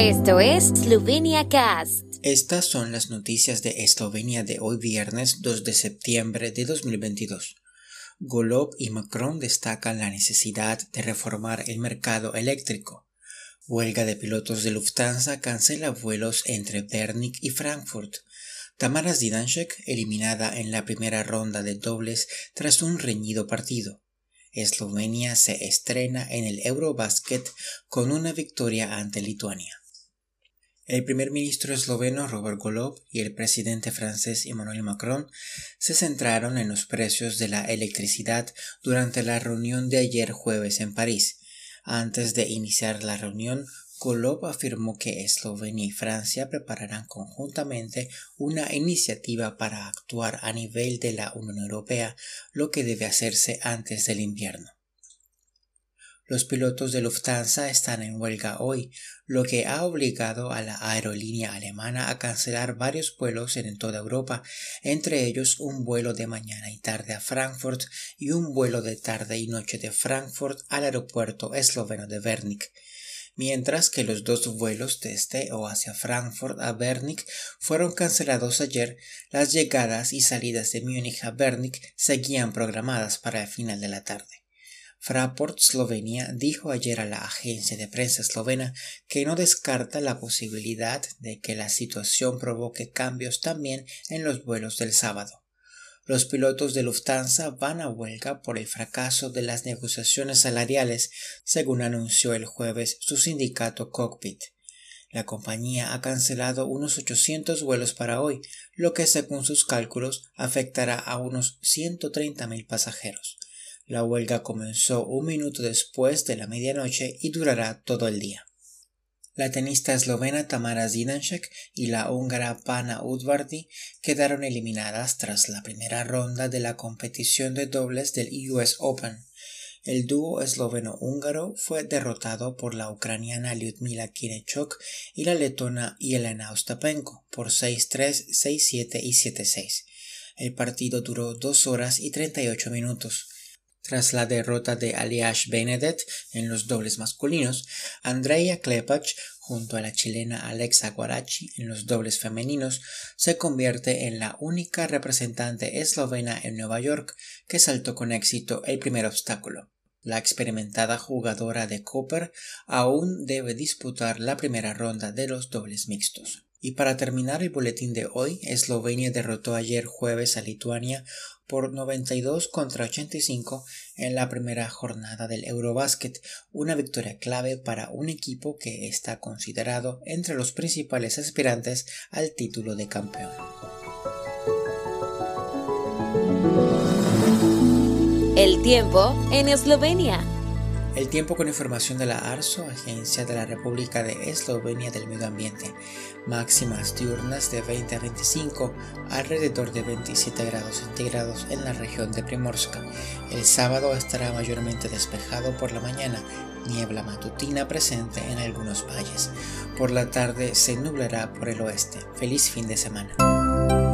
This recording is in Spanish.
Esto es Slovenia Cast. Estas son las noticias de Eslovenia de hoy viernes 2 de septiembre de 2022. Golob y Macron destacan la necesidad de reformar el mercado eléctrico. Huelga de pilotos de Lufthansa cancela vuelos entre Bernick y Frankfurt. Tamara Zidanšek eliminada en la primera ronda de dobles tras un reñido partido. Eslovenia se estrena en el Eurobasket con una victoria ante Lituania. El primer ministro esloveno Robert Golob y el presidente francés Emmanuel Macron se centraron en los precios de la electricidad durante la reunión de ayer jueves en París. Antes de iniciar la reunión, Golob afirmó que Eslovenia y Francia prepararán conjuntamente una iniciativa para actuar a nivel de la Unión Europea, lo que debe hacerse antes del invierno. Los pilotos de Lufthansa están en huelga hoy, lo que ha obligado a la aerolínea alemana a cancelar varios vuelos en toda Europa, entre ellos un vuelo de mañana y tarde a Frankfurt y un vuelo de tarde y noche de Frankfurt al aeropuerto esloveno de Bernick mientras que los dos vuelos desde o hacia Frankfurt a Bernick fueron cancelados ayer, las llegadas y salidas de Múnich a Bernick seguían programadas para el final de la tarde. Fraport Slovenia dijo ayer a la agencia de prensa eslovena que no descarta la posibilidad de que la situación provoque cambios también en los vuelos del sábado. Los pilotos de Lufthansa van a huelga por el fracaso de las negociaciones salariales, según anunció el jueves su sindicato Cockpit. La compañía ha cancelado unos 800 vuelos para hoy, lo que según sus cálculos afectará a unos 130.000 pasajeros. La huelga comenzó un minuto después de la medianoche y durará todo el día. La tenista eslovena Tamara Zidanšek y la húngara Pana Udvardi quedaron eliminadas tras la primera ronda de la competición de dobles del US Open. El dúo esloveno-húngaro fue derrotado por la ucraniana Lyudmila Kinechuk y la letona Yelena Ostapenko por 6-3, 6-7 y 7-6. El partido duró dos horas y 38 minutos. Tras la derrota de Aliash Benedet en los dobles masculinos, Andrea Klepach junto a la chilena Alexa Guarachi en los dobles femeninos, se convierte en la única representante eslovena en Nueva York que saltó con éxito el primer obstáculo. La experimentada jugadora de Cooper aún debe disputar la primera ronda de los dobles mixtos. Y para terminar el boletín de hoy, Eslovenia derrotó ayer jueves a Lituania por 92 contra 85 en la primera jornada del Eurobasket, una victoria clave para un equipo que está considerado entre los principales aspirantes al título de campeón. El tiempo en Eslovenia. El tiempo con información de la ARSO, Agencia de la República de Eslovenia del Medio Ambiente. Máximas diurnas de 20 a 25, alrededor de 27 grados centígrados en la región de Primorska. El sábado estará mayormente despejado por la mañana, niebla matutina presente en algunos valles. Por la tarde se nublará por el oeste. Feliz fin de semana.